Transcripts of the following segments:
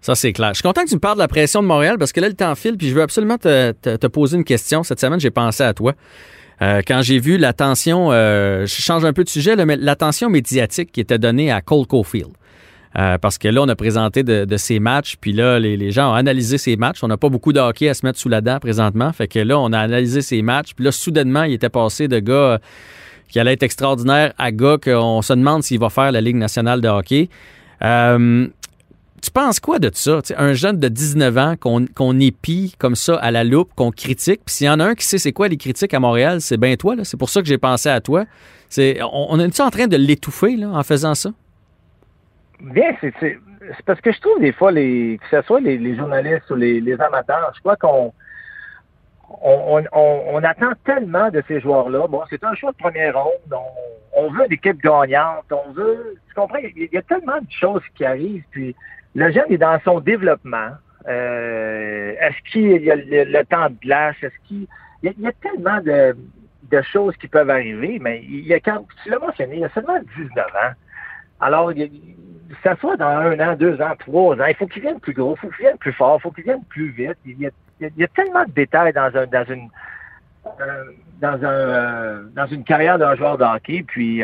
Ça, c'est clair. Je suis content que tu me parles de la pression de Montréal parce que là, le temps file, puis je veux absolument te, poser une question. Cette semaine, j'ai pensé à toi. Euh, quand j'ai vu l'attention, euh, je change un peu de sujet, mais l'attention médiatique qui était donnée à Cole Caulfield. Euh, parce que là, on a présenté de, de ces matchs, puis là, les, gens ont analysé ces matchs. On n'a pas beaucoup de hockey à se mettre sous la dent présentement. Fait que là, on a analysé ces matchs, puis là, soudainement, il était passé de gars qui allait être extraordinaire à gars qu'on se demande s'il va faire la Ligue nationale de hockey. Euh, tu penses quoi de ça? un jeune de 19 ans qu'on épie comme ça à la loupe, qu'on critique. Puis s'il y en a un qui sait c'est quoi les critiques à Montréal, c'est bien toi. C'est pour ça que j'ai pensé à toi. On, on est en train de l'étouffer en faisant ça? Bien, c'est, parce que je trouve des fois, les, que ce soit les, journalistes ou les, amateurs, je crois qu'on on, attend tellement de ces joueurs-là. Bon, c'est un choix de première ronde. On, veut une équipe gagnante. On veut. Tu comprends? Il y a tellement de choses qui arrivent. Puis le jeune est dans son développement. Euh, est-ce qu'il y a le, temps de glace? Est-ce qu'il il y, a, tellement de, choses qui peuvent arriver, mais il y a quand tu l'as mentionné, il y a seulement 19 ans. Alors, il, ça soit dans un an, deux ans, trois ans, il faut qu'il vienne plus gros, il faut qu'il vienne plus fort, il faut qu'il vienne plus vite. Il y, a, tellement de détails dans dans une euh, euh, dans une carrière d'un joueur de hockey. Puis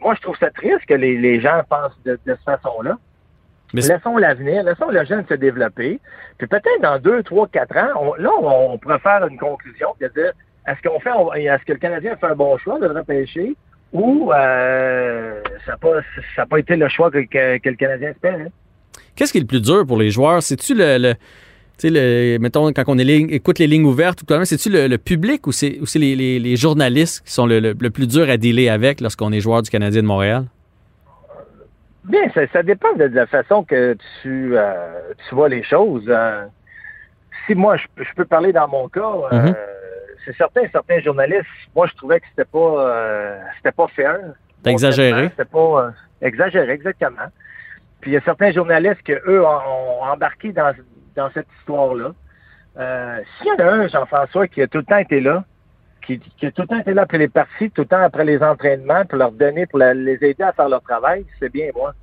moi, je trouve ça triste que les, gens pensent de cette façon-là. Laissons l'avenir, laissons le jeune se développer. Puis peut-être dans deux, trois, quatre ans, là, on, pourrait faire une conclusion, de dire est-ce qu'on fait, est-ce que le Canadien fait un bon choix de repêcher ou euh, ça n'a pas, pas été le choix que, le Canadien espère? Hein? Qu'est-ce qui est le plus dur pour les joueurs? C'est-tu le, tu sais, mettons, quand on écoute les lignes ouvertes, c'est-tu le, public ou c'est les, journalistes qui sont le, le, plus dur à dealer avec lorsqu'on est joueur du Canadien de Montréal? Bien, ça, dépend de la façon que tu, euh, tu vois les choses. Euh. si moi, je, peux parler dans mon cas, euh, mm-hmm. c'est certain, certains journalistes, moi, je trouvais que c'était pas, c'était pas fair. T'as exagéré? C'était pas exagéré, exactement. Puis il y a certains journalistes qui, eux, ont, embarqué dans, dans cette histoire-là. S'il y en a un, Jean-François, qui a tout le temps été là, qui, qui, tout le temps été là après les parties, tout le temps après les entraînements, pour leur donner, pour les aider à faire leur travail, c'est bien moi.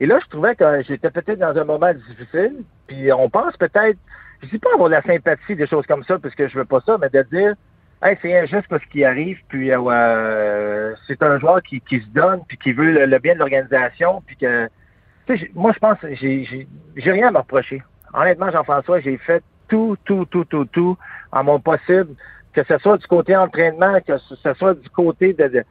Et là, je trouvais que j'étais peut-être dans un moment difficile, puis on pense peut-être, je dis pas avoir de la sympathie, des choses comme ça, parce que je veux pas ça, mais de dire, hey, c'est injuste ce qui arrive, puis euh, c'est un joueur qui, se donne, puis qui veut le, bien de l'organisation, puis que, moi, je pense, j'ai rien à me reprocher. Honnêtement, Jean-François, j'ai fait tout, tout, tout, tout, tout en mon possible que ce soit du côté entraînement, que ce soit du côté de,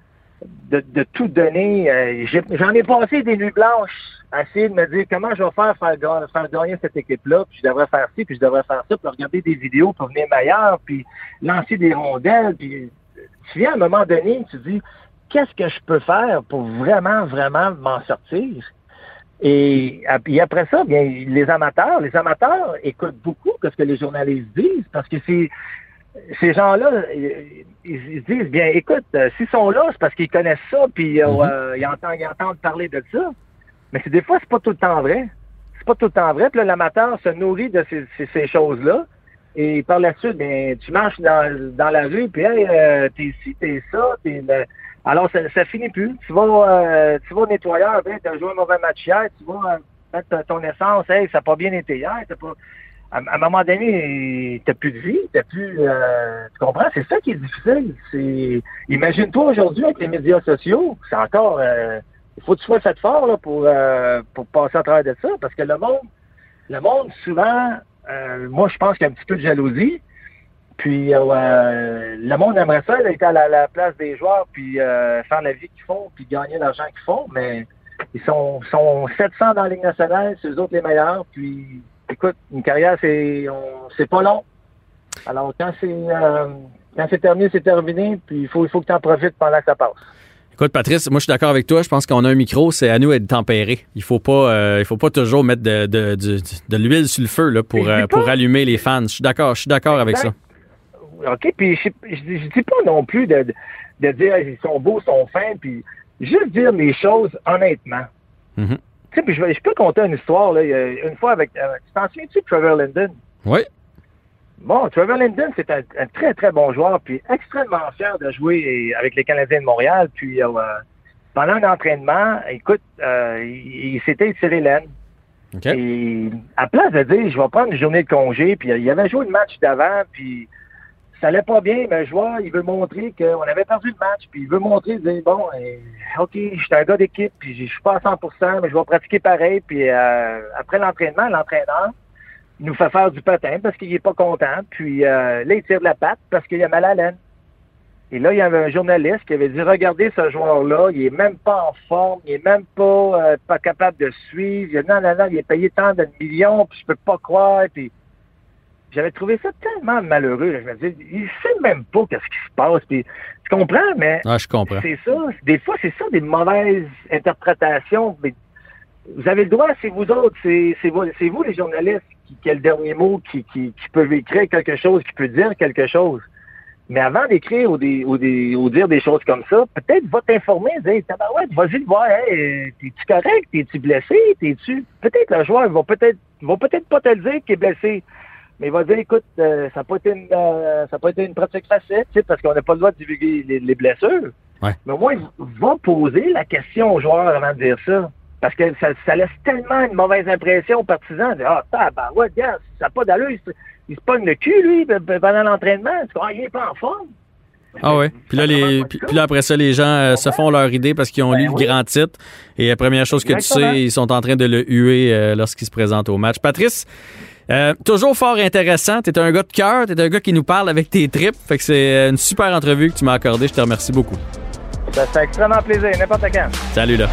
de, tout donner. Euh, j'en ai, passé des nuits blanches à essayer de me dire comment je vais faire faire, faire gagner cette équipe-là, puis je devrais faire ci, puis je devrais faire ça, puis regarder des vidéos pour venir meilleur, puis lancer des rondelles, puis tu viens à un moment donné, tu dis qu'est-ce que je peux faire pour vraiment, vraiment m'en sortir? Et, après ça, bien, les amateurs, les amateurs écoutent beaucoup ce que les journalistes disent parce que c'est ces gens-là, ils, disent, bien, écoute, euh, s'ils sont là, c'est parce qu'ils connaissent ça, puis euh, mhm. ils, entendent, parler de ça. Mais des fois, c'est pas tout le temps vrai. C'est pas tout le temps vrai. Puis l'amateur se nourrit de ces, choses-là. Et par la suite, bien, tu marches dans, la rue, puis hey, euh, t'es ici, t'es ça, t'es... Alors, ça, ça finit plus. Tu vas, tu vas au nettoyeur, ben, t'as joué un mauvais match hier, tu vas mettre ton essence, hey, ça n'a pas bien été hier, t'as pas à, un moment donné, t'as plus de vie, t'as plus, euh, tu comprends? C'est ça qui est difficile. C'est, imagine-toi aujourd'hui avec les médias sociaux, c'est encore, euh, il faut que tu sois fort là, pour, euh, pour passer à travers de ça, parce que le monde, le monde souvent euh, moi, je pense qu'il y a un petit peu de jalousie. Puis euh, le monde aimerait ça, d'être à la, la place des joueurs, puis euh, faire la vie qu'ils font, puis gagner l'argent qu'ils font, mais ils sont, sont 700 dans la Ligue nationale, c'est eux autres les meilleurs. Puis, écoute, une carrière, c'est on- c'est pas long. Alors, quand c'est euh, quand c'est terminé, c'est terminé, puis il faut, il faut que tu en profites pendant que ça passe. Écoute, Patrice, moi, je suis d'accord avec toi. Je pense qu'on a un micro, c'est à nous d'être tempéré. Il faut pas, euh, il faut pas toujours mettre de, de, de l'huile sur le feu là, pour, euh, pour allumer les fans. Je suis d'accord, je suis d'accord avec ça. OK, puis je, je, je dis pas non plus de, de, dire ils sont beaux, ils sont fins, puis juste dire les choses honnêtement. Mhm. Tu sais, puis je, vais- je peux compter une histoire, là, une fois avec, euh, tu t'en souviens-tu de Trevor Linden? Oui. Bon, Trevor Linden, c'est un, un très, très bon joueur, puis extrêmement fier de jouer avec les Canadiens de Montréal. Puis euh, pendant un entraînement, écoute, euh, il, il s'était tiré l'aine. OK. Et à place de dire, je vais prendre une journée de congé, puis il avait joué le match d'avant, puis ça allait pas bien, mais le joueur, il veut montrer qu'on avait perdu le match, puis il veut montrer, dire, bon, euh, OK, je suis un gars d'équipe, puis je suis pas à 100% mais je vais pratiquer pareil, puis euh, après l'entraînement, l'entraîneur nous fait faire du patin parce qu'il est pas content, puis euh, là, il tire de la patte parce qu'il a mal à la laine. Et là, il y avait un journaliste qui avait dit Regardez ce joueur-là, il est même pas en forme, il est même pas, euh, pas capable de suivre. Il a Non, non, non, il est payé tant de millions, puis je peux pas croire. J'avais trouvé ça tellement malheureux. là. Je me disais, il sait même pas qu'est-ce qui se passe. Puis tu comprends, mais Ah, je comprends. c'est ça. Des fois, c'est ça des mauvaises interprétations. Mais vous avez le droit, c'est vous autres, c'est vous, vous les journalistes qui, qui a le dernier mot, qui, qui, qui peuvent écrire quelque chose, qui peut dire quelque chose. Mais avant d'écrire ou, des, ou, des, ou dire des choses comme ça, peut-être va t'informer, dire Tabarouette, vas-y le voir, hey, t'es-tu correct, t'es-tu blessé, t'es-tu. Peut-être le joueur va peut-être va peut-être pas te le dire qu'il est blessé. Mais il va dire, écoute, euh, ça n'a pas été une euh, ça a pas été une pratique facile, parce qu'on n'a pas le droit de divulguer les, les blessures. Ouais. Mais au moins, va poser la question au joueur avant de dire ça. Parce que ça, ça laisse tellement une mauvaise impression aux partisans. de, Ah, tabarouette, gars, ça n'a pas d'allure. Il se, il se pogne le cul, lui, pendant l'entraînement. Crois, il n'est pas en forme? Ah ouais. Puis là, les, puis, puis là, après ça, les gens euh, se font leur idée parce qu'ils ont Ben lu oui. le grand titre. Et la première chose que Exactement. tu sais, ils sont en train de le huer euh, lorsqu'ils se présentent au match. Patrice, euh, toujours fort intéressant. T'es un gars de cœur, t'es un gars qui nous parle avec tes tripes. Fait que c'est euh, une super entrevue que tu m'as accordée. Je te remercie beaucoup. Ça fait extrêmement plaisir, n'importe quand. Salut là.